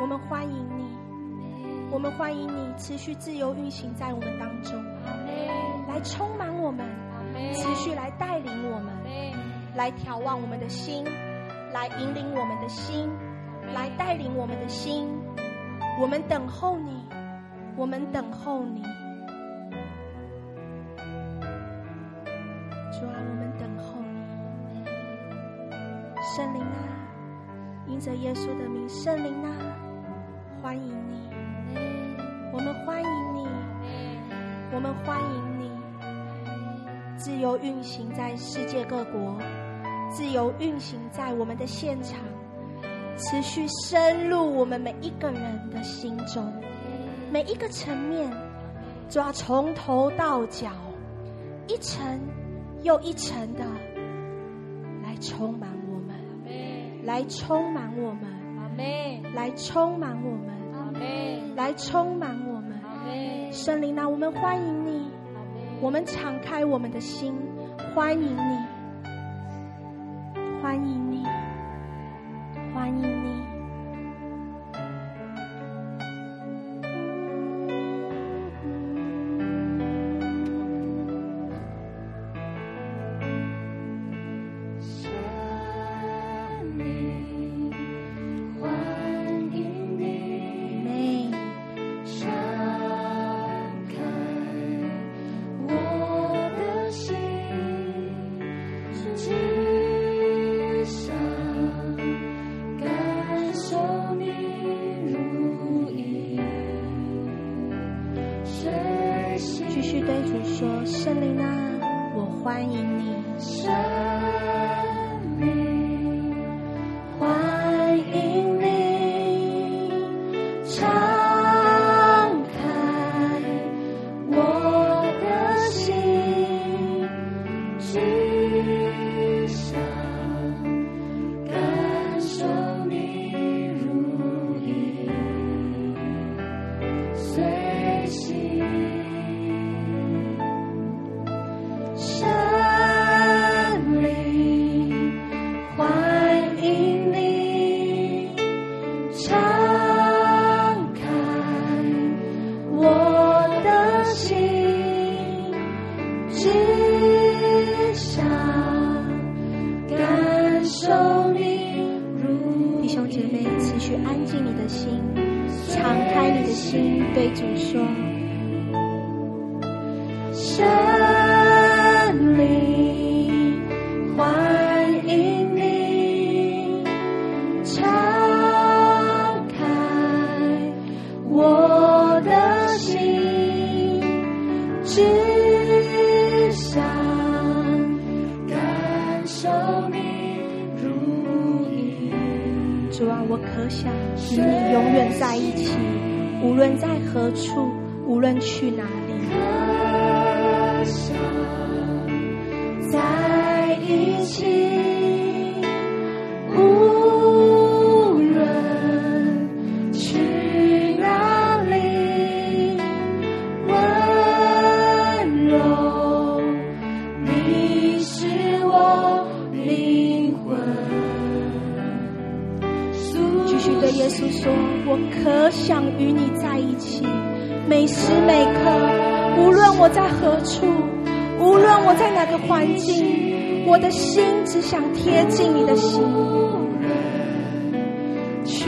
我们欢迎你，我们欢迎你持续自由运行在我们当中，来充满我们，持续来带领我们，来眺望我们的心，来引领我们的心，来带领我们的心。我们等候你，我们等候你，主啊，我们等候你，圣灵啊，因着耶稣的名，圣灵啊。欢迎你，我们欢迎你，我们欢迎你，自由运行在世界各国，自由运行在我们的现场，持续深入我们每一个人的心中，每一个层面，就要从头到脚，一层又一层的来充满我们，来充满我们。来充满我们，来充满我们，圣灵啊，我们欢迎你，我们敞开我们的心，欢迎你，欢迎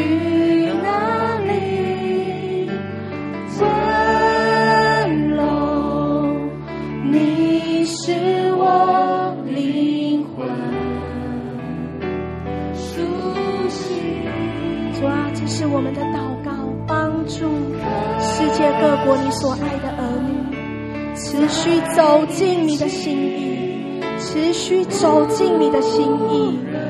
去哪你是我魂熟悉这是我们的祷告帮助世界各国你所爱的儿女持续走进你的心意持续走进你的心意。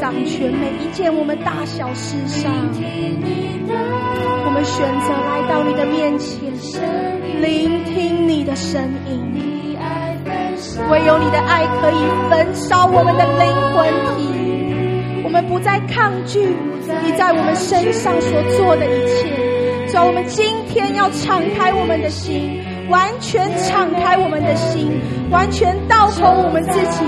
掌权每一件我们大小事上。我们选择来到你的面前，聆听你的声音。唯有你的爱可以焚烧我们的灵魂体，我们不再抗拒你在我们身上所做的一切。主，我们今天要敞开我们的心。完全敞开我们的心，完全倒空我们自己，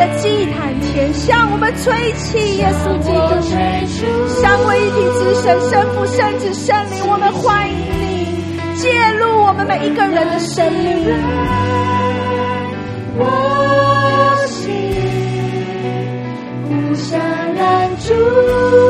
的祭坛前向我们吹气，耶稣基督，三位一体之神，圣父、圣子、圣灵，我们欢迎你介入我们每一个人的生命。我心无想拦住。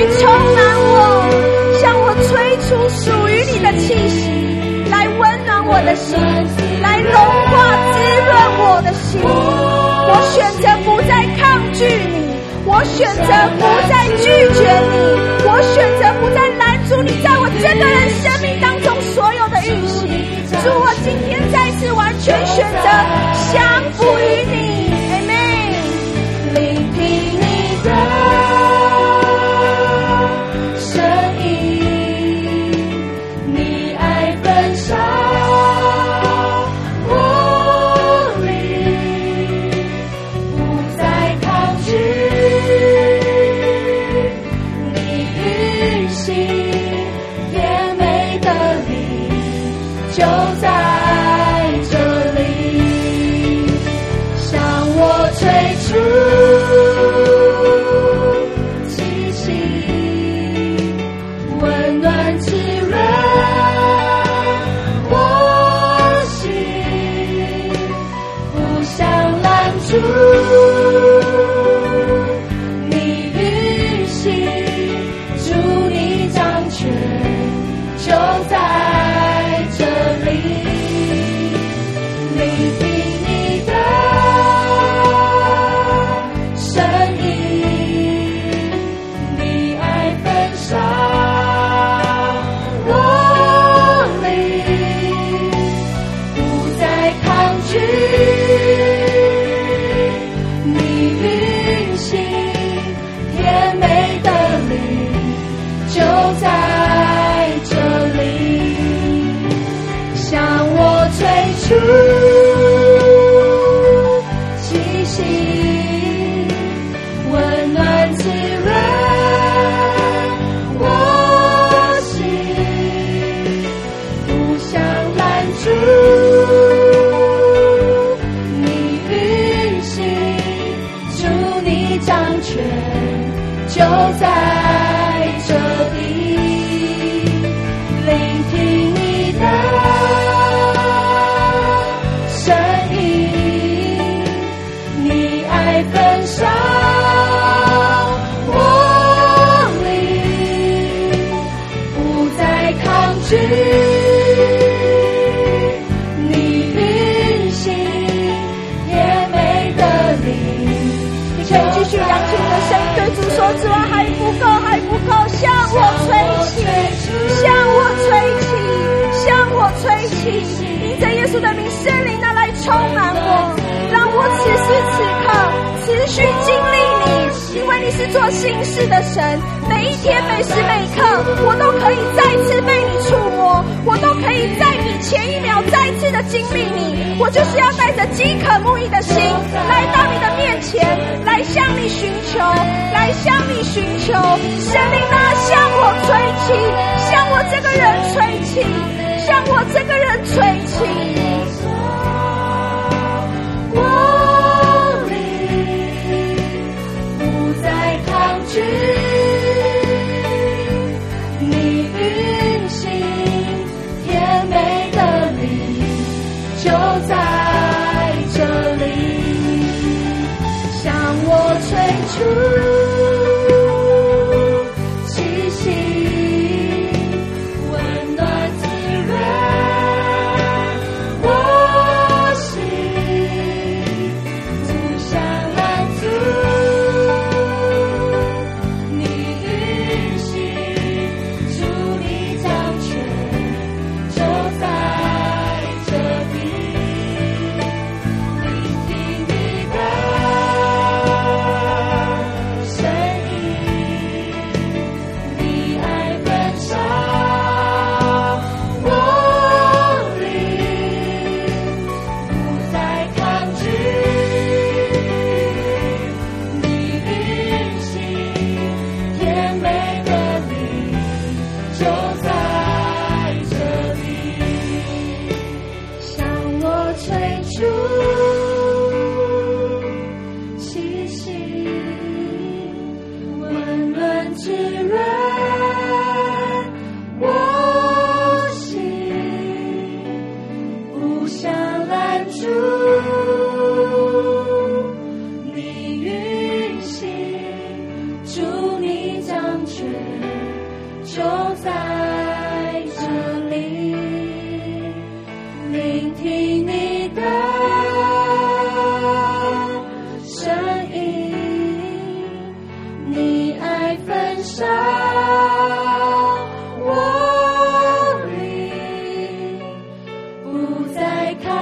你充满我，向我吹出属于你的气息，来温暖我的心，来融化滋润我的心。我选择不再抗拒你，我选择不再拒绝你，我选择不再拦阻你，在我整个人生命当中所有的运行。祝我今天再次完全选择。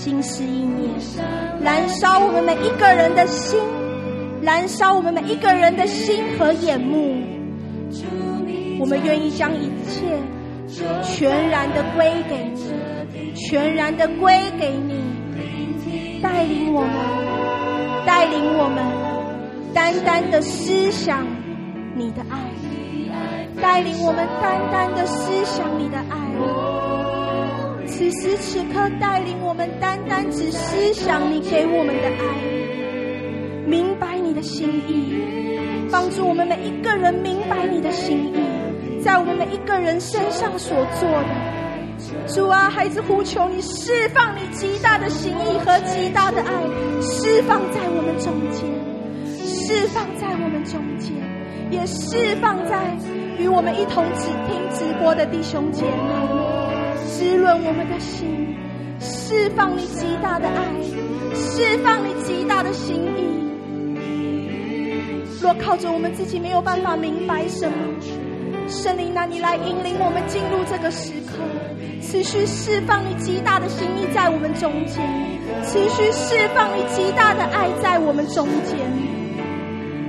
心燃烧我们每一个人的心和眼目，我们愿意将一切全然的归给你，全然的归给你，带领我们，带领我们，单单的思想你的爱，带领我们单单的思想你的爱，此时此刻带领我们单单只思想你给我们的爱，明白。你的心意，帮助我们每一个人明白你的心意，在我们每一个人身上所做的。主啊，孩子呼求你释放你极大的心意和极大的爱，释放在我们中间，释放在我们中间，也释放在与我们一同只听直播的弟兄姐妹，滋润我们的心，释放你极大的爱，释放你极大的心意。若靠着我们自己没有办法明白什么，圣灵拿你来引领我们进入这个时刻，持续释放你极大的心意在我们中间，持续释放你极大的爱在我们中间，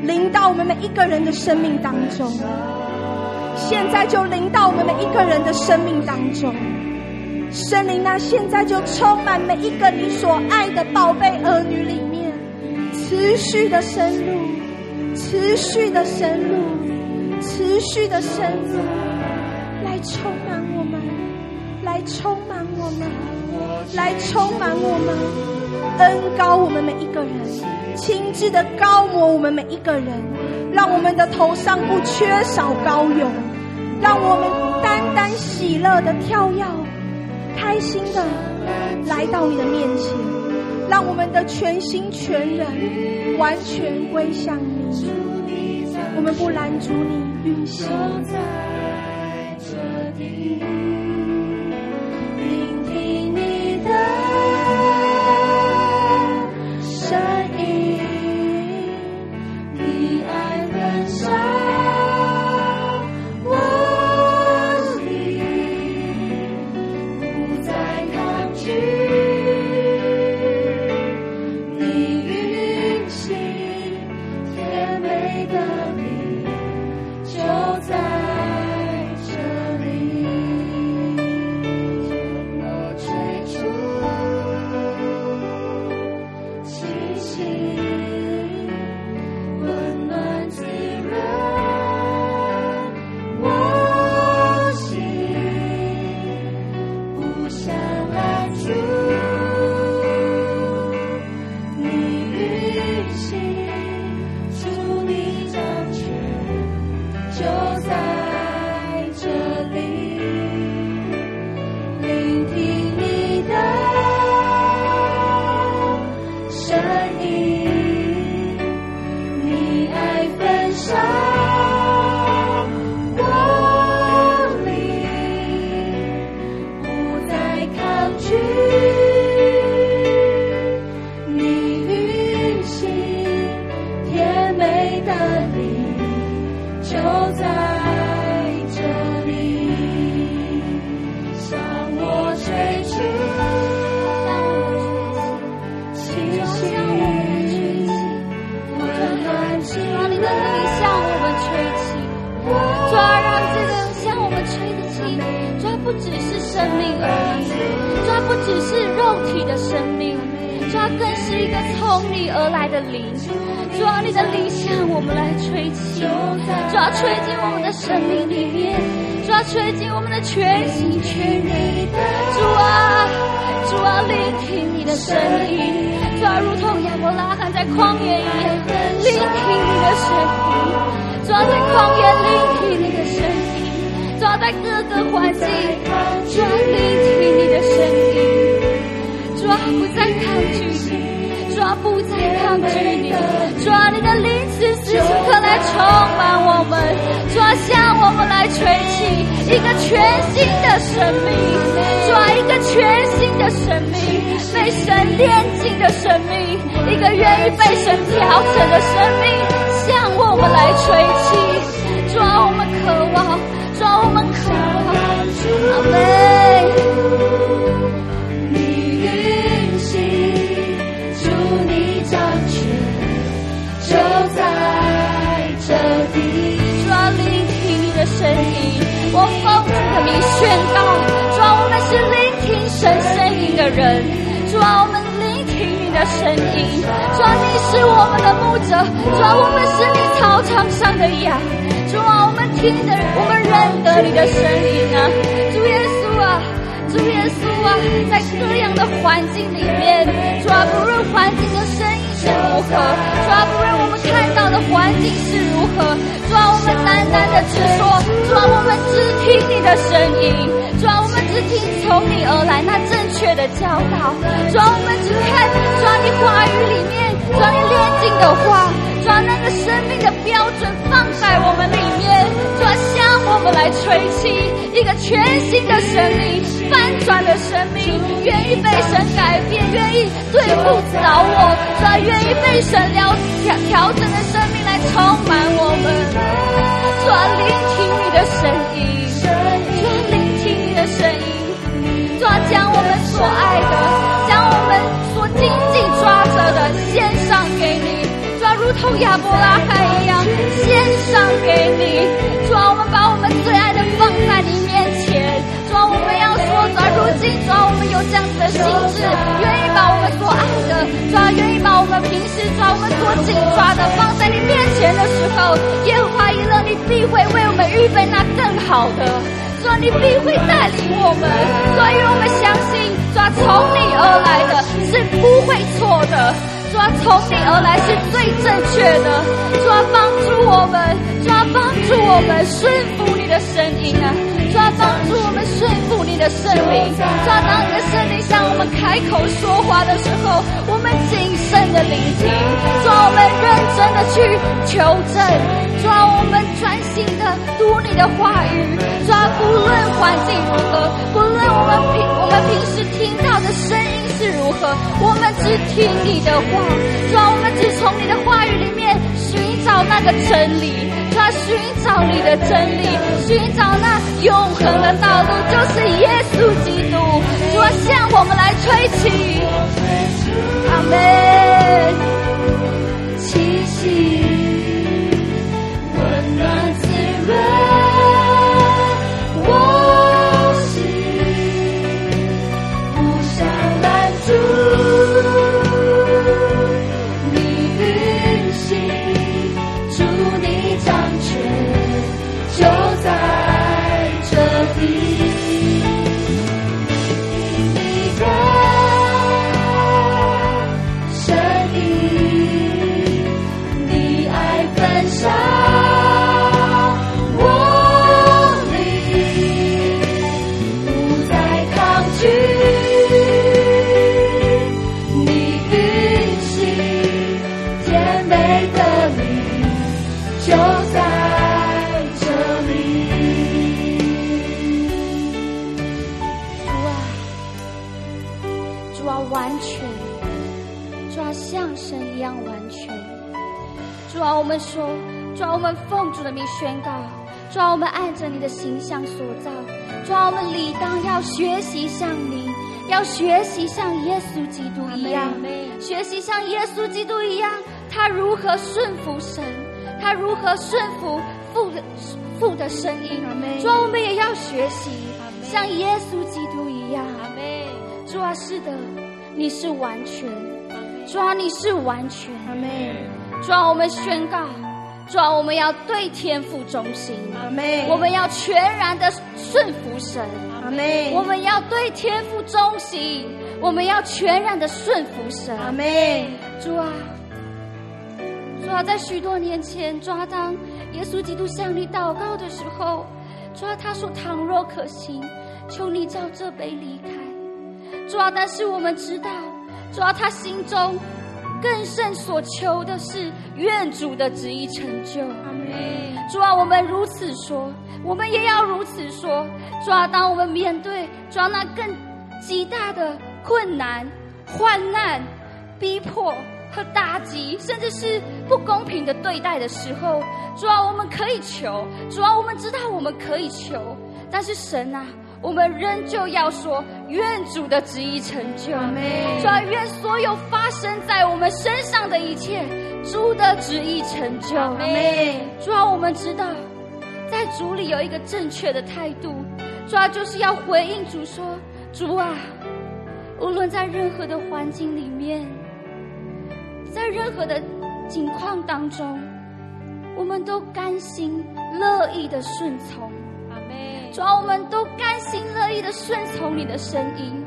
临到我们每一个人的生命当中。现在就临到我们每一个人的生命当中。圣灵那现在就充满每一个你所爱的宝贝儿女里面，持续的深入，持续的深入，持续的深入，来充满我们，来充满我们，来充满我们，恩高我们每一个人，亲自的高抹我们每一个人，让我们的头上不缺少膏油，让我们单单喜乐的跳跃。开心的来到你的面前，让我们的全心全人完全归向你。我们不拦阻你运行。年轻的生命，一个愿意被神调整的生命，向我们来吹气，抓我们渴望，抓我们渴望。阿妹，你运行，主你掌权，就在这里。抓聆听的声音，我奉主的名宣告，抓我们是聆听神声音的人，抓。声音，主啊，你是我们的牧者，主啊，我们是你操场上的羊，主啊，我们听的，我们认得你的声音啊！主耶稣啊，主耶稣啊，在各样的环境里面，主啊，不论环境的声音是如何，主啊，不论我们看到的环境是如何，主啊，我们单单的只说，主啊，我们只听你的声音，主。只听从你而来那正确的教导，抓我们只看抓你话语里面抓你炼金的话，抓那个生命的标准放在我们里面，抓向我们来吹气一个全新的生命，翻转的生命，愿意被神改变，愿意对付倒我，抓愿意被神调调整的生命来充满我们，抓聆听你的声音。的声音，主啊，将我们所爱的，将我们所紧紧抓着的献上给你，主啊，如同亚伯拉罕一样献上给你，主啊，我们把我们最爱的放在你面前，主啊，我们要说，主啊，如今主啊，我们有这样子的心智，愿意把我们所爱的，主啊，愿意把我们平时抓我们所紧抓的放在你面前的时候，耶和华一乐，你必会为我们预备那更好的。说你必会带领我们，所以我们相信，抓从你而来的是不会错的。主，从你而来是最正确的。主，帮助我们，主，帮助我们顺服你的声音啊！主，帮助我们顺服你的圣灵。抓到，你的圣灵向我们开口说话的时候，我们谨慎的聆听。抓，我们认真的去求证。抓，我们专心的读你的话语。抓，不论环境如何，不论我们平我们平时听到的声音。是如何？我们只听你的话，抓，我们只从你的话语里面寻找那个真理，他，寻找你的真理，寻找那永恒的道路，就是耶稣基督。主啊，向我们来吹起，阿门。们说，主啊，我们奉主的名宣告，主啊，我们按着你的形象所造，主啊，我们理当要学习像你，要学习像耶稣基督一样，学习像耶稣基督一样，他如何顺服神，他如何顺服父的父的声音，主啊，我们也要学习像耶稣基督一样，主啊，是的，你是完全，主啊，你是完全，阿门。主啊，我们宣告，主啊，我们要对天父忠心，阿门。我们要全然的顺服神，阿门。我们要对天父忠心，我们要全然的顺服神，阿门。主啊，主啊，在许多年前，主啊，当耶稣基督向你祷告的时候，主啊，他说：“倘若可行，求你叫这杯离开。”主啊，但是我们知道，主啊，他心中。更甚所求的是，愿主的旨意成就。主啊，我们如此说，我们也要如此说。主啊，当我们面对主啊那更极大的困难、患难、逼迫和打击，甚至是不公平的对待的时候，主啊，我们可以求。主啊，我们知道我们可以求，但是神啊。我们仍旧要说，愿主的旨意成就。主啊，愿所有发生在我们身上的一切，主的旨意成就。主啊，我们知道，在主里有一个正确的态度，主啊，就是要回应主说：主啊，无论在任何的环境里面，在任何的境况当中，我们都甘心乐意的顺从。主啊，我们都甘心乐意的顺从你的声音。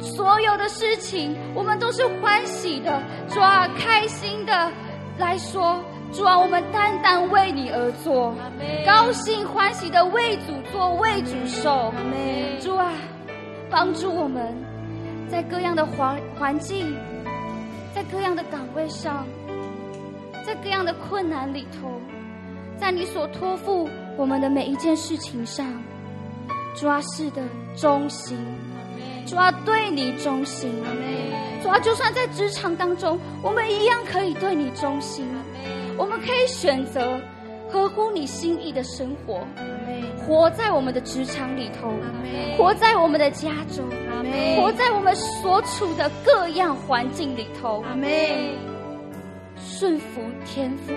所有的事情，我们都是欢喜的。主啊，开心的来说。主啊，我们单单为你而做，高兴欢喜的为主做，为主受。主啊，帮助我们，在各样的环环境，在各样的岗位上，在各样的困难里头，在你所托付。我们的每一件事情上，主啊，是的忠心，主啊，对你忠心，主啊，就算在职场当中，我们一样可以对你忠心，我们可以选择合乎你心意的生活，活在我们的职场里头，活在我们的家中，活在我们所处的各样环境里头，顺服天父。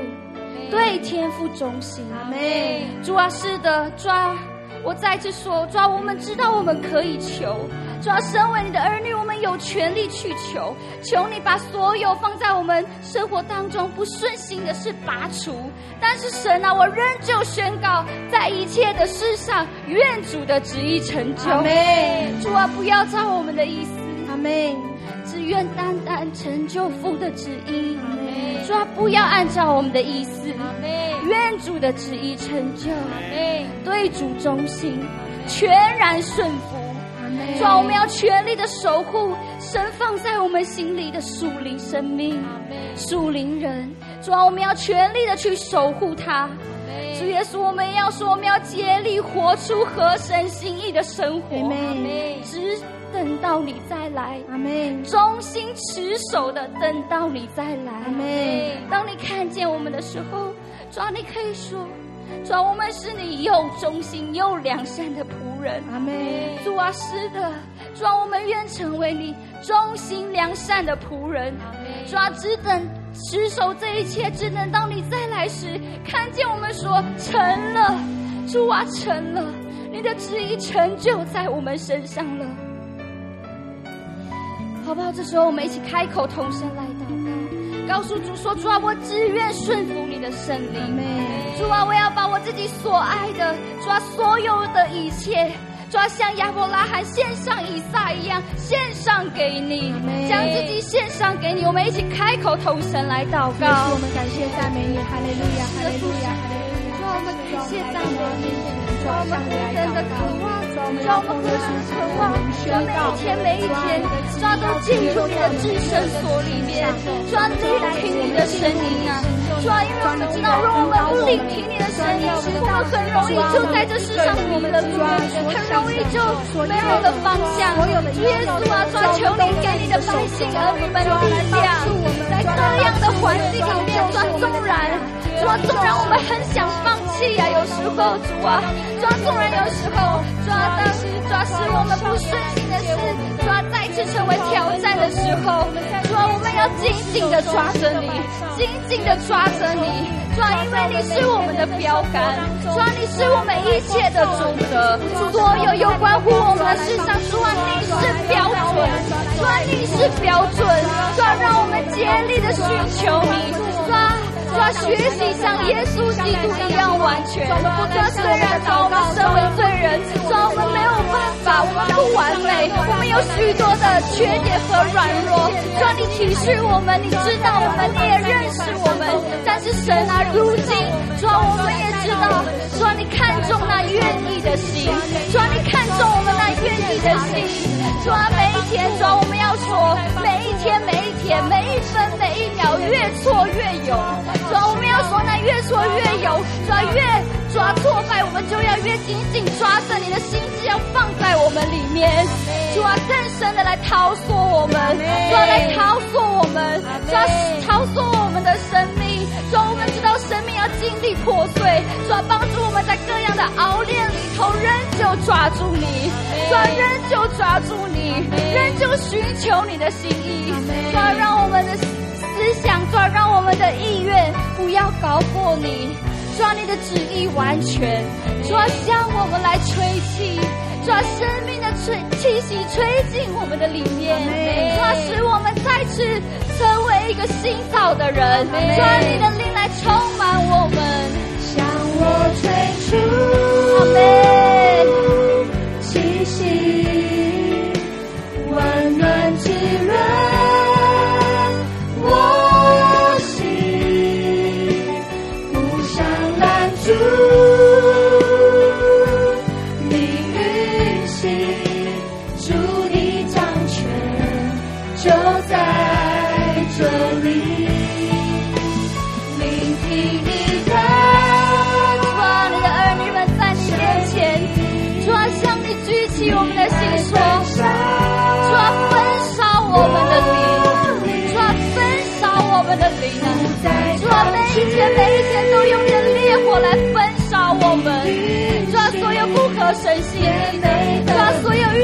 对天父忠心，阿妹。主啊，是的，主啊，我再次说，主啊，我们知道我们可以求。主要身为你的儿女，我们有权利去求，求你把所有放在我们生活当中不顺心的事拔除。但是神啊，我仍旧宣告，在一切的事上，愿主的旨意成就。阿门。主啊，不要照我们的意思。阿妹。只愿单单成就父的旨意。主啊，不要按照我们的意思。愿主的旨意成就。对主忠心，全然顺服。主啊，我们要全力的守护神放在我们心里的属灵生命、属灵人。主啊，我们要全力的去守护他。主耶稣，我们要说，我们要竭力活出合神心意的生活。只等到你再来。阿妹。忠心持守的等到你再来。阿妹。当你看见我们的时候，主啊，你可以说。主啊，我们是你又忠心又良善的仆人。阿妹。主啊，是的，主啊，我们愿成为你忠心良善的仆人。阿妹。主啊，只等持守这一切，只等到你再来时，看见我们说成了。主啊，成了，你的旨意成就在我们身上了。好不好？这时候我们一起开口同声来祷告，告诉主说：主啊，我只愿顺服你的圣灵。主啊，我要把我自己所爱的，主啊，所有的一切，主啊，像亚伯拉罕献上以撒一样，献上给你，将自己献上给你。我们一起开口同声来祷告。我们感谢赞美你，哈利路亚，哈利路亚，哈利路亚。主啊，我们感谢赞美你，主啊，我们何等的渴望，主啊，我们何等的渴望，主啊，每一天每一天，抓，都进入你的至圣所里面，主啊，聆听你的声音啊。主啊，因为我们知道，如果我们不聆听你的声音，我们很容易就在这世上迷了路，很容易就没有了方向。主耶稣啊，主啊，求你给你的百姓儿女们力量，在各样的环境里面，主啊，纵然，主啊，纵然我们很想放弃呀，有时候，主啊，主啊，纵然有时候，主啊，当时，主啊，使我们不顺心的事，主啊，再次成为挑战的时候，主啊，我们要紧紧的抓着你，紧紧的抓。着你，主啊，因为你是我们的标杆，主啊，你是我们一切的准则，所有有关乎我们的事上，主啊，你是标准，主啊，你是标准，主啊，让我们竭力的寻求你，主啊，主啊，学习像耶稣基督一样完全。主啊，虽然主我们身为罪人，主啊，我们没有办法，我们不完美，我们有许多的缺点和软弱，主啊，你体恤我们，你知道我们，你也认识我们。但是神啊，如今主啊，我们也知道，主啊，你看重那愿意的心，主啊，你看重我们那愿意的心，主啊，每一天，主啊，我们要说，每一天，每一天，每一分每一秒，越挫越勇，主要，我们要说，那越挫越勇，主要，越主啊挫败，我们就要越紧紧抓着你的心志，要放在我们里面，主啊，更深的来掏索我们，主啊，来掏索我们，主啊，掏索我们的生命。主啊，我们知道生命要经历破碎，主啊，帮助我们在各样的熬炼里头，仍旧抓住你，主啊，仍旧抓住你，仍旧寻求你的心意，主啊，让我们的思想，主啊，让我们的意愿不要高过你，主啊，你的旨意完全，主啊，向我们来吹气，主啊，生命的吹气息吹进我们的里面，主啊，使我们再次成为一个新造的人，主啊，你的灵。来充满我们，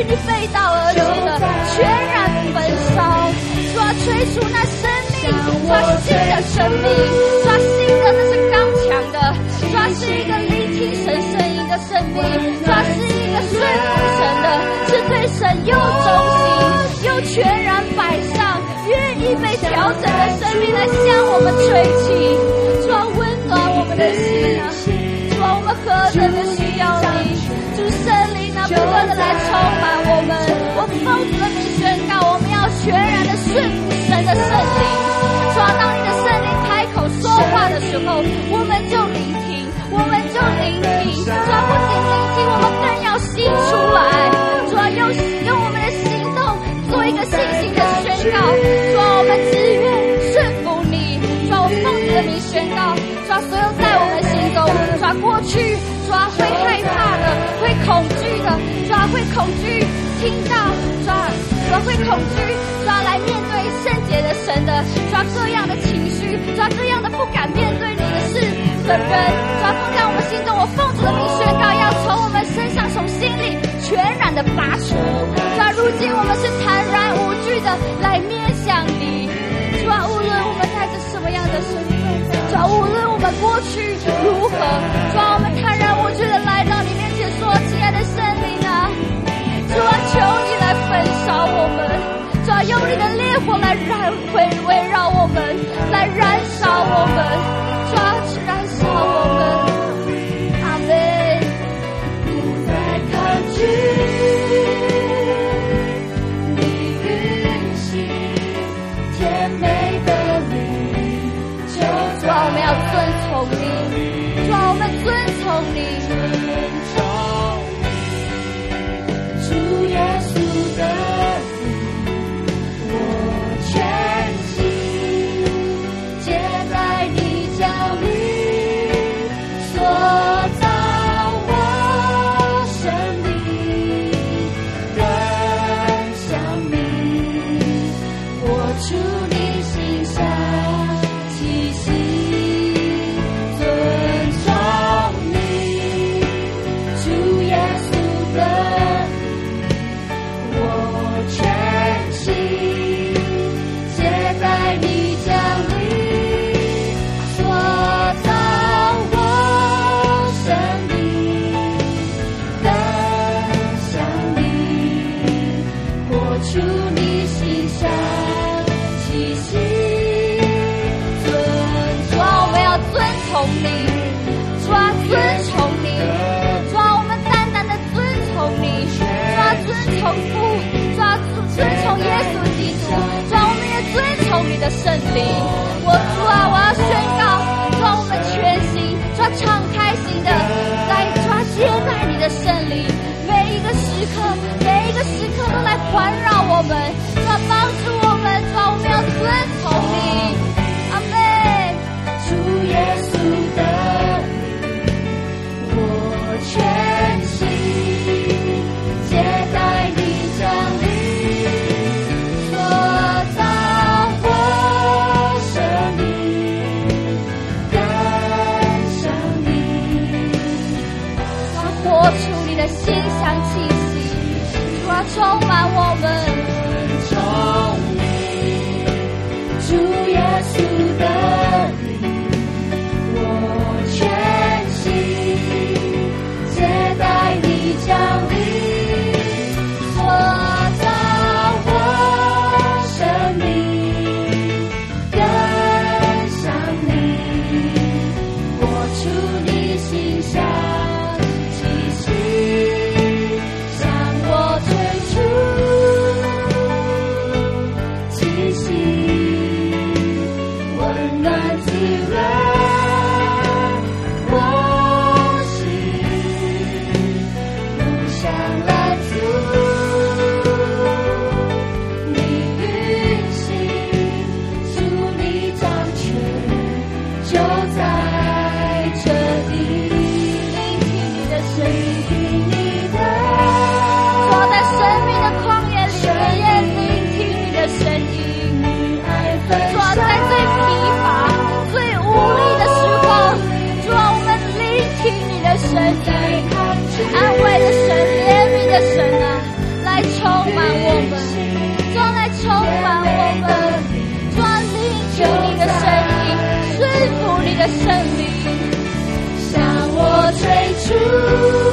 你背道而驰的，全然焚烧，抓吹出那生命，抓新的生命，抓新的那是刚强的，抓是一个聆听神声音的生命，里，主要是一个顺服神的，是对神又忠心又全然摆上，愿意被调整的生命来向我们吹气，主要温暖我们的心啊！主啊，我们何等的心！不断的来充满我们。我们奉主的名宣告，我们要全然的顺服神的圣灵。主啊，当你的圣灵开口说话的时候，我们就聆听，我们就聆听。主啊，不仅聆听，我们更要吸出来。主啊，用用我们的行动做一个信心的宣告。主啊，我们只愿顺服你。主啊，我奉主的名宣告。主啊，所有在我们心中，主啊，过去，主啊，会害怕的，会恐惧的，会恐惧听到，主啊，主啊，会恐惧，抓，来面对圣洁的神的，抓，这，样的情绪，抓这，样的不敢面对你的事的人，抓，放在我们心中，我奉主的名你的烈火来燃围围绕我们，来燃烧我们，抓，燃烧我们。”阿门。不再抗拒。你运行，甜美的灵，求我们要遵从你，主啊，我们遵从你，生命向我追逐。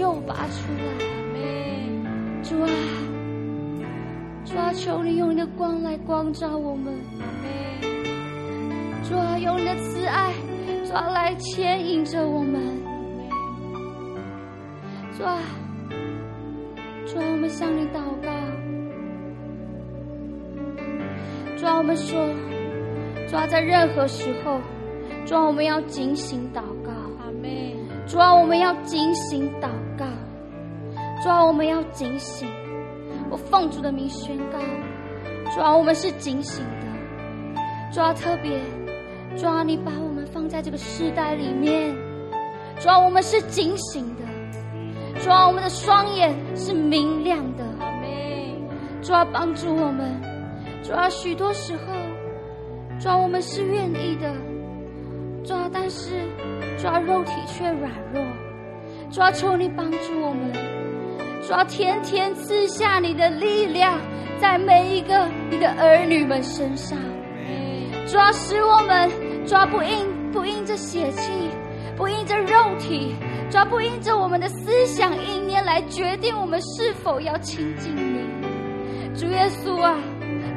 救拔出来，主啊，主啊，求你用你的光来光照我们，主啊，用你的慈爱，主啊，来牵引着我们，主啊，主啊，我们向你祷告，主啊，我们说，主啊，在任何时候，主啊，我们要警醒祷告。主啊，我们要警醒祷告。主啊，我们要警醒。我奉主的名宣告，主啊，我们是警醒的。主啊，特别，主啊，你把我们放在这个世代里面。主啊，我们是警醒的。主啊，我们的双眼是明亮的。主啊，帮助我们。主啊，许多时候，主啊，我们是愿意的。主啊，但是。主啊，肉体却软弱，主啊，求你帮助我们，主啊，天天赐下你的力量在每一个你的儿女们身上，主啊，使我们抓，不因不因着血气，不因着肉体，抓，不因着我们的思想意念来决定我们是否要亲近你，主耶稣啊，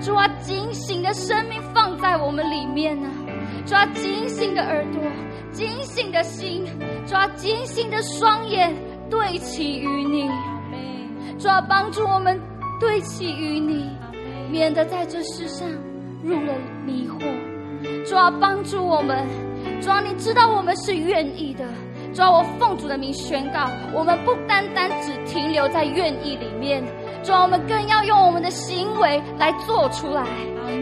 主啊，警醒的生命放在我们里面呢、啊，主啊，警醒的耳朵。警醒的心，抓警醒的双眼，对齐于你。主要，帮助我们对齐于你，免得在这世上入了迷惑。主要，帮助我们。主要，你知道我们是愿意的。主要，我奉主的名宣告，我们不单单只停留在愿意里面。主要，我们更要用我们的行为来做出来。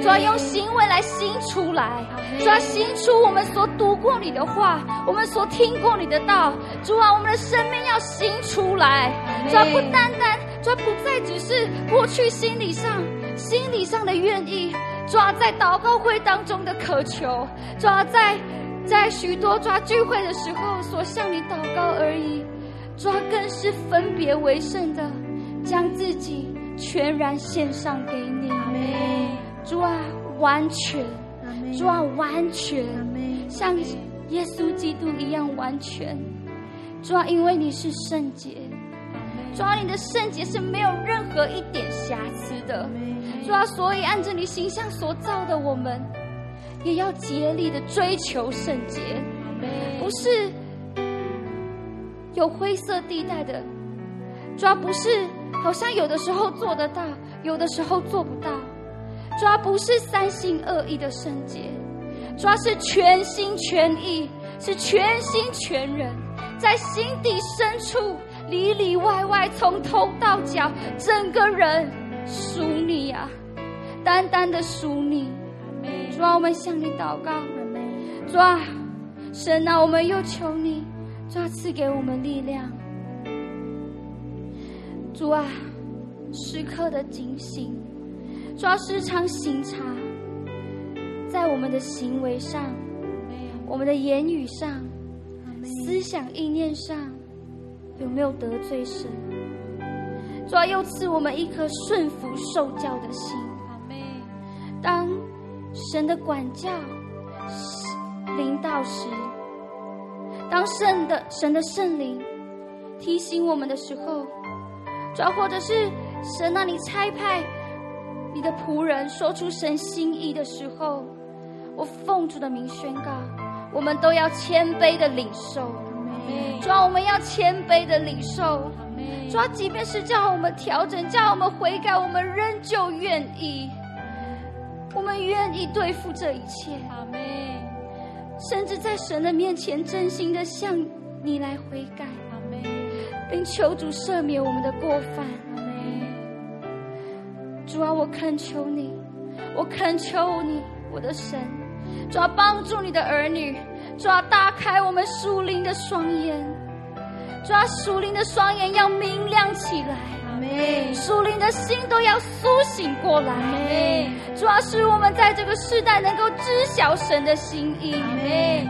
主要用行为来行出来，主要行出我们所读过你的话，我们所听过你的道。主啊，我们的生命要行出来，主要不单单，主要不再只是过去心理上、心理上的愿意。主要在祷告会当中的渴求，主要在在许多抓聚会的时候所向你祷告而已。主要更是分别为圣的，将自己全然献上给你。主啊，完全，主啊，完全，像耶稣基督一样完全。主啊，因为你是圣洁，主啊，你的圣洁是没有任何一点瑕疵的。主啊，所以按着你形象所造的我们，也要竭力的追求圣洁，不是有灰色地带的，主要不是好像有的时候做得到，有的时候做不到，主要不是三心二意的圣洁，主要是全心全意，是全心全人，在心底深处里里外外，从头到脚，整个人属你啊，单单的属你。主啊，我们向你祷告，主啊，神啊，我们又求你，主啊，赐给我们力量。主啊，时刻的警醒，主啊，时常省察，在我们的行为上，我们的言语上，思想意念上，有没有得罪神？主要，又赐我们一颗顺服受教的心。当神的管教临到时，当圣的神的圣灵提醒我们的时候，主要或者是神那里差派你的仆人说出神心意的时候，我奉主的名宣告，我们都要谦卑的领受。主要我们要谦卑的领受。主要即便是叫我们调整，叫我们悔改，我们仍旧愿意。我们愿意对付这一切，阿们。甚至在神的面前，真心的向你来悔改。并求主赦免我们的过犯。主啊，我恳求你，我恳求你，我的神，主啊，帮助你的儿女，主啊，打开我们属灵的双眼，主啊，属灵的双眼要明亮起来。属灵的心都要苏醒过来，主要是我们在这个世代能够知晓神的心意，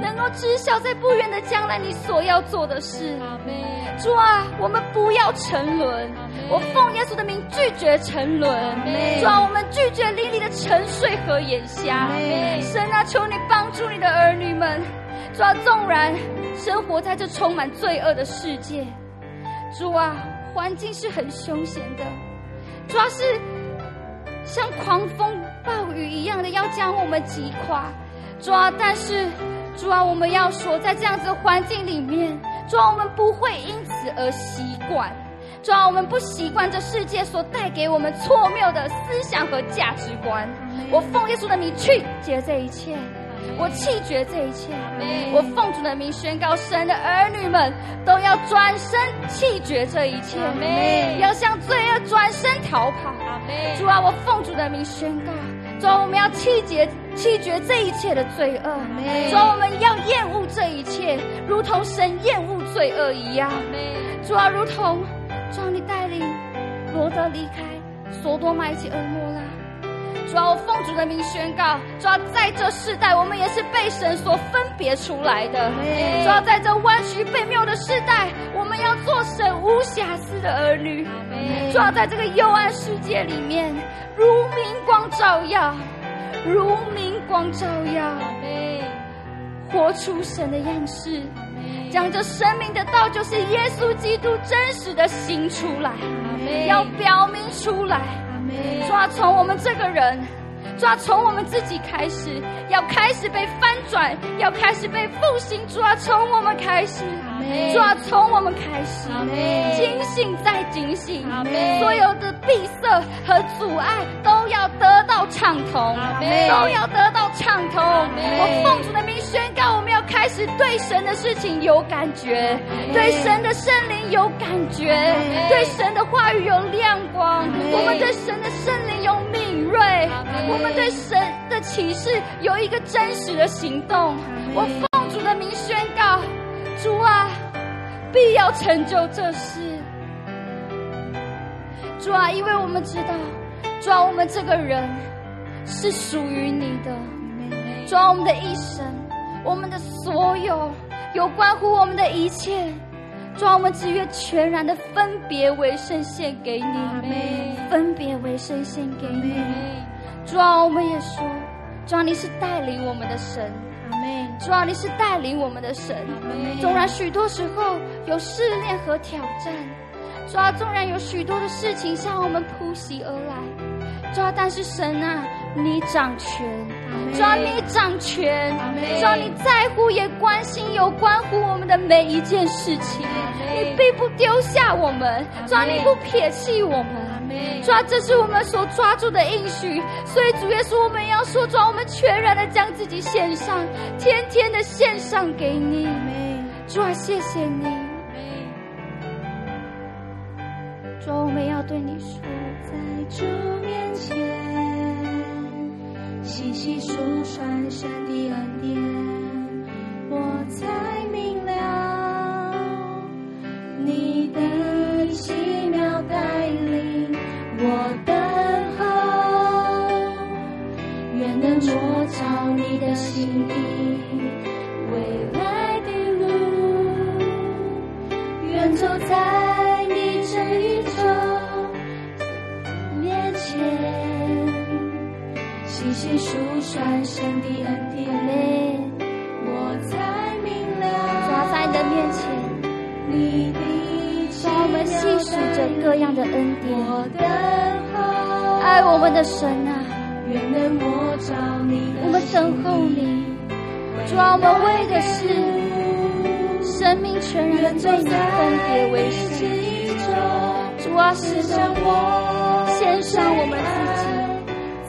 能够知晓在不远的将来你所要做的事。主啊，我们不要沉沦，我奉耶稣的名拒绝沉沦。主啊，我们拒绝灵里的沉睡和眼瞎。神啊，求你帮助你的儿女们。主啊，纵然生活在这充满罪恶的世界，主啊。环境是很凶险的，主要是像狂风暴雨一样的要将我们击垮。主啊，但是主啊，我们要说，在这样子的环境里面，主啊，我们不会因此而习惯。主啊，我们不习惯这世界所带给我们错谬的思想和价值观。我奉耶稣的名去解这一切。我弃绝这一切，我奉主的名宣告：神的儿女们都要转身弃绝这一切，要向罪恶转身逃跑。主啊，我奉主的名宣告：主啊，我们要弃绝弃绝这一切的罪恶。主啊，我们要厌恶这一切，如同神厌恶罪恶一样。主啊，如同主啊，你带领罗德离开索多玛及蛾摩拉。主啊，我奉主的名宣告，主啊，在这世代，我们也是被神所分别出来的。主啊，在这弯曲悖谬的世代，我们要做神无瑕疵的儿女。主啊，在这个幽暗世界里面，如明光照耀，如明光照耀，活出神的样式，讲这生命的道，就是耶稣基督真实的心出来，要表明出来。抓，从我们这个人，抓，从我们自己开始，要开始被翻转，要开始被复兴。抓，从我们开始，主啊，从我们开始，警醒再警醒，所有的闭塞和阻碍都要得到畅通，都要得到畅通。我奉主的名宣告，我们要开始对神的事情有感觉，对神的圣灵有感觉，对神的话语有亮光，我们对神的圣灵有敏锐，我们对神的启示有一个真实的行动。我必要成就这事。主啊，因为我们知道，主啊，我们这个人是属于你的。主啊，我们的一生，我们的所有，有关乎我们的一切，主啊，我们只愿全然的分别为圣献给你，分别为圣献给你。主啊，我们也说，主啊，你是带领我们的神。主啊，你是带领我们的神。纵然许多时候有试炼和挑战。主啊，纵然有许多的事情向我们扑袭而来，主啊，但是神啊，你掌权，主啊，你掌权，主啊，你在乎也关心有关乎我们的每一件事情，你并不丢下我们，主啊，你不撇弃我们，主啊，这是我们所抓住的应许，所以主耶稣，我们要说，主啊，我们全然的将自己献上，天天的献上给你，主啊，谢谢你，主啊，我们要对你说，在主面前。细细数算神的恩典，我才明了你的奇妙愿能摸着你的心意，未来的路，愿走在你这一周面前。细细数算神的恩典，我才明了。抓在你的面前，你的让我们细数着各样的恩典。我等候，爱我们的神啊，我们等候你。主啊，我们为的是生命全然对你分别为圣。主啊，是让我献上我们自己。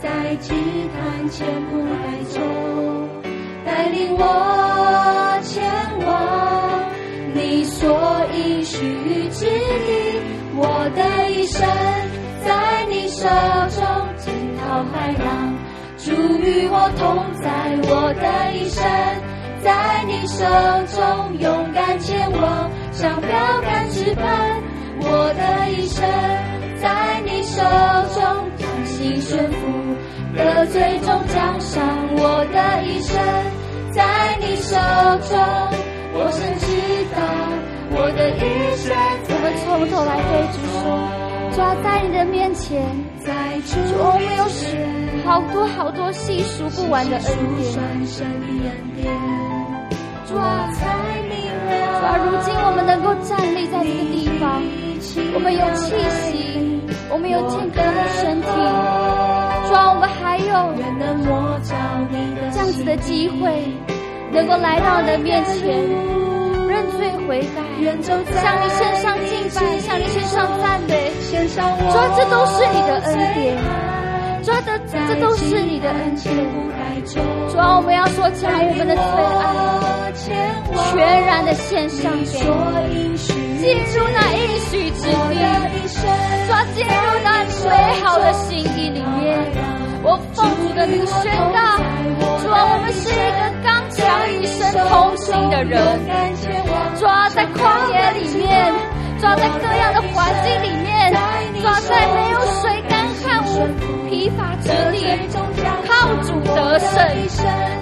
在祭坛前不带走，带领我前往你所应许之地。我的一生在你手中海浪，主与我同在。我的一生在你手中勇敢前往，像标杆直奔。我的一生在你手中甘心顺服。得最终奖赏，我的一生在你手中。我深知道我的一生。我们从头来对主说，抓在你的面前，在主没有许好多好多细数不完的恩典。主啊，主啊，如今我们能够站立在这个地方，我们有气息，我们有健康的身体。主啊，我们还有这样子的机会，能够来到你的面前，认罪悔改，向你献上敬拜，向你献上赞美。主啊，这都是你的恩典，主啊，这这都是你的恩典。主啊，我们要说将我们的最爱全然的献上给你，进入那应许之地。抓进入那美好的心意里面，我奉主的名宣告：主啊，我们是一个刚强一生同行的人。抓，在旷野里面，抓，在各样的环境里面，抓，在没有水干旱无疲乏之地，靠主得胜。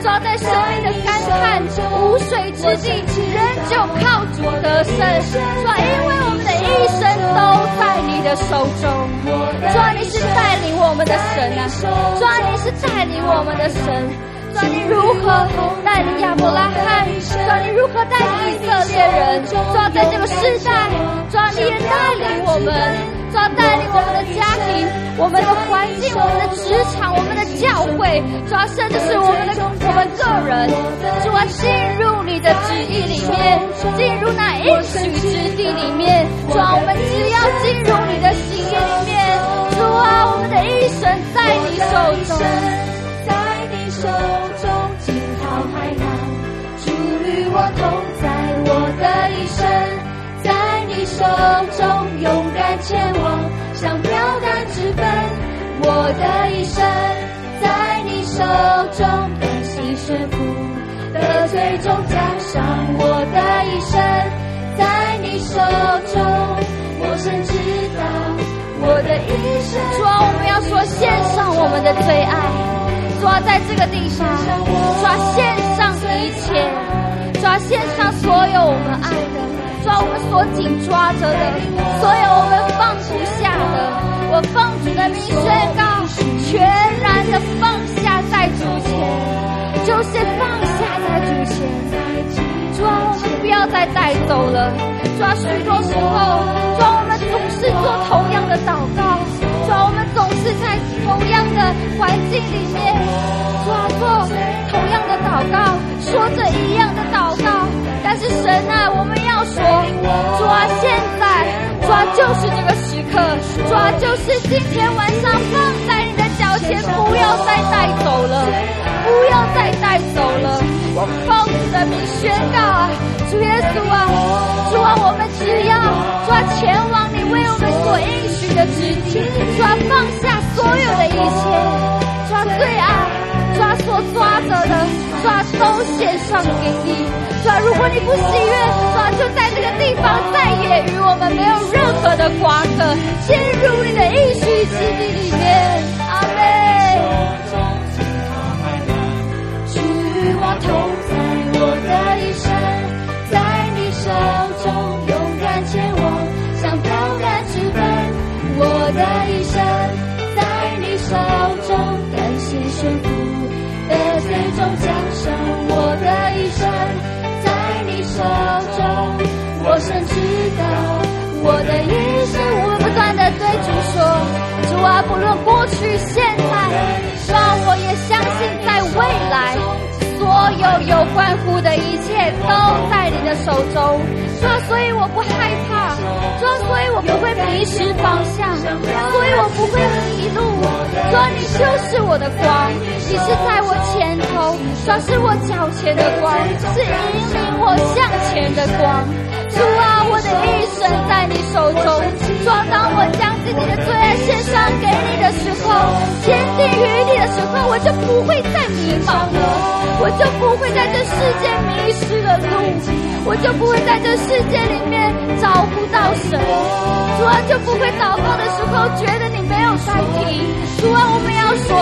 抓，在生命的干旱无水之地，仍旧靠主得胜。主啊，因为我们的一生都在你的手中。主啊，你是带领我们的神啊！主啊，你是带领我们的神。主啊，你如何带领亚伯拉罕？主啊，你如何带领以色列人？主啊，在这个世代，主啊，你也带领我们，主啊，带领我们的家庭、我们的环境、我们的职场、我们的教会，主要，甚至是我们的我们个人，主啊，进入你的旨意里面，进入那应许之地里面，主啊，我们只要进入你的心意里面，主啊，我们的一生在你手中。在你手中惊涛骇浪，主与我同在，我的一生在你手中前往，想标杆直奔。我的一生在你手中甘心顺服，得最终奖赏。我的一生在你手中，我深知道我的一生。主啊，我们要说献上我们的最爱。抓在这个地方，抓献上一切，抓献上所有我们爱的，抓我们所紧抓着的，所有我们放不下的。我奉主的名宣告，全然的放下在主前，就是放下在主前。抓我们不要再带走了。抓许多时候，抓我们总是做同样的祷告，抓我们总。是在同样的环境里面，主啊，做同样的祷告，说着一样的祷告。但是神啊，我们要说，主啊，现在，主啊，就是这个时刻，主啊，就是今天晚上放在你的脚前，不要再带走了，不要再带走了。我奉主的名宣告啊，主耶稣啊，主啊，我们只要抓前往你为我们所应许的旨意，主啊放下所有的一切，抓最爱。抓所抓着的，抓都献上给你。抓，如果你不喜悦，抓就在这个地方再也与我们没有任何的瓜葛，进入你的应许之地里面。主啊，不论过去、现在，让我也相信在未来，所有有关乎的一切都在你的手中。主啊，所以我不害怕。主啊，所以我不会迷失方向。所以我不会迷路。主啊，你就是我的光，你是在我前头，主啊，是我脚前的光，是引领我向前的光。主啊，我的一生在你手中。主啊，当我将自己的最爱献上给你的时候，坚定于你的时候，我就不会再迷茫了，我就不会在这世界迷失了路。我就不会在这世界里面找不到神，主啊，就不会祷告的时候觉得你没有在听。主啊，我们要说，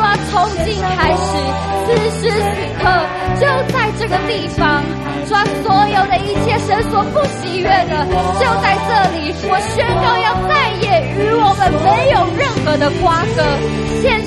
抓，从今开始，此时此刻，就在这个地方，抓，所有的一切绳索不喜悦的，就在这里。我宣告，要再也与我们没有任何的瓜葛。献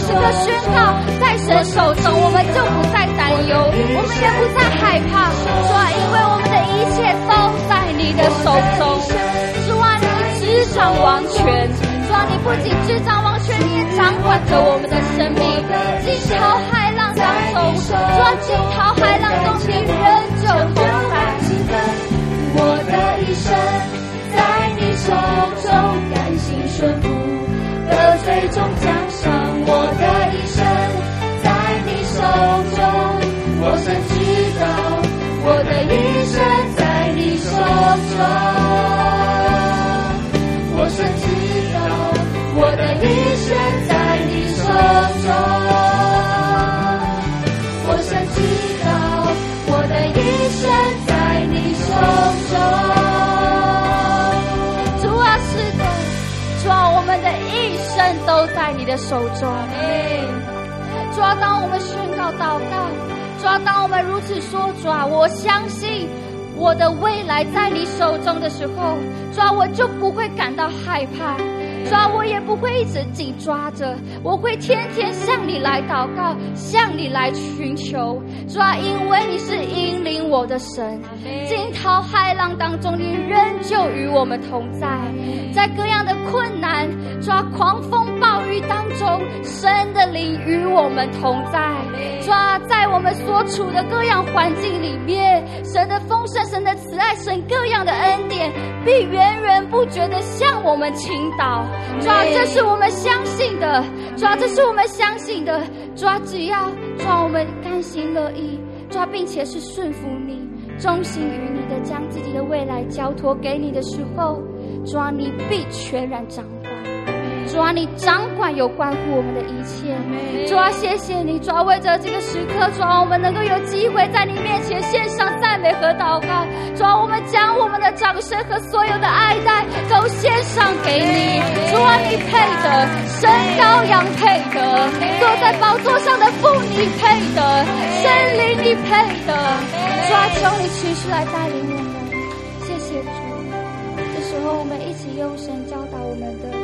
宣告在神手中，我们就不再担忧，我们也不再害怕，主啊，因为我们的一切都在你的手中。主啊，你执掌王权，主啊，你不仅执掌王权，你也掌管着我们的生命。惊涛骇浪当中，主啊，惊涛骇浪中，你仍旧同在。我的一生在你手中，甘心顺服，得最终手中。主啊，当我们宣告祷告，主啊，当我们如此说，主啊，我相信我的未来在你手中的时候，抓，我就不会感到害怕。主啊，我也不会一直紧抓着，我会天天向你来祷告，向你来寻求。主啊，因为你是引领我的神，惊涛骇浪当中，你仍旧与我们同在，在各样的困难，主啊，狂风暴雨当中，神的灵与我们同在。主啊，在我们所处的各样环境里面，神的丰盛、神的慈爱、神各样的恩典，必源源不绝的向我们倾倒。主啊，这是我们相信的。主啊，这是我们相信的。主啊，只要主啊，我们甘心乐意，主啊，并且是顺服你、忠心于你的，将自己的未来交托给你的时候，主啊，你必全然掌。主啊，你掌管有关乎我们的一切。主啊，谢谢你，主啊，为着这个时刻，主啊，我们能够有机会在你面前献上赞美和祷告。主啊，我们将我们的掌声和所有的爱戴都献上给你。主啊，你配得，神羔羊配得，坐在宝座上的父你配得，圣灵你配得。主啊，求你持续来带领我们。谢谢主。这时候，我们一起用神教导我们的。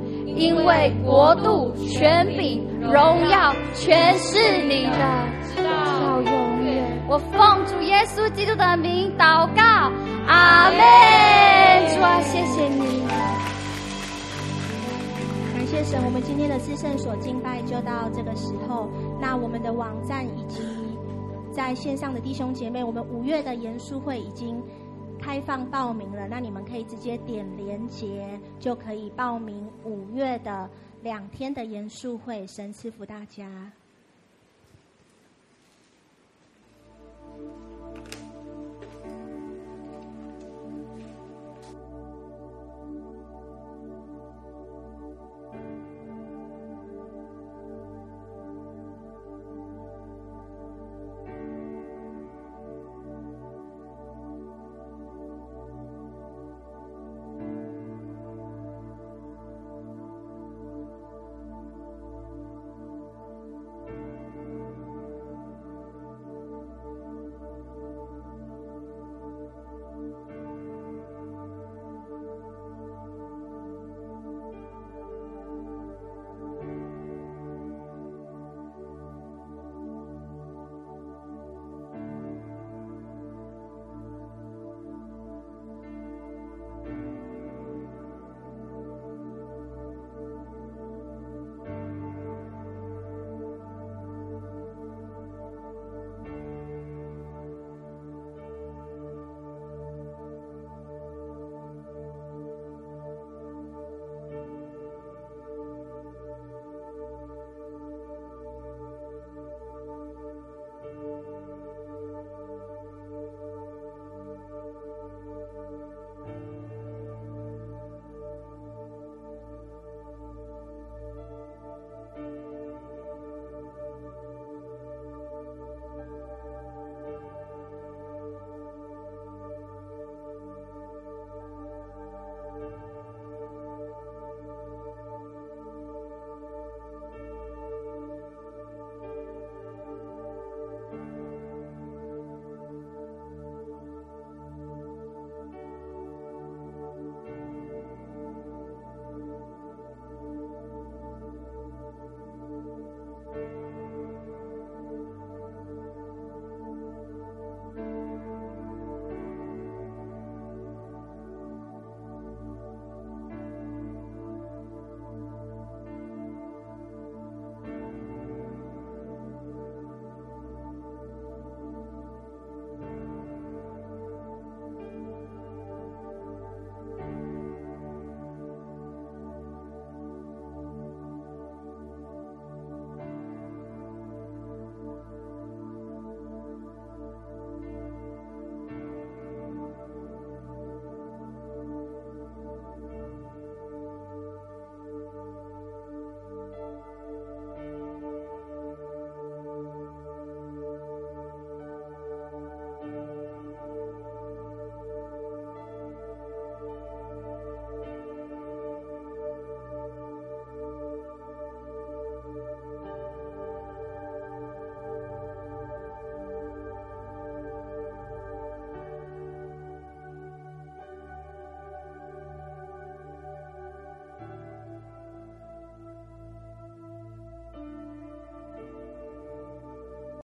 因为国度、权柄、荣耀，全是你的，直到永远。我奉主耶稣基督的名祷告，阿门。主啊，谢谢你，感谢神。我们今天的至圣所敬拜就到这个时候。那我们的网站以及在线上的弟兄姐妹，我们五月的严肃会已经。开放报名了，那你们可以直接点连结就可以报名五月的两天的研肃会，神赐福大家。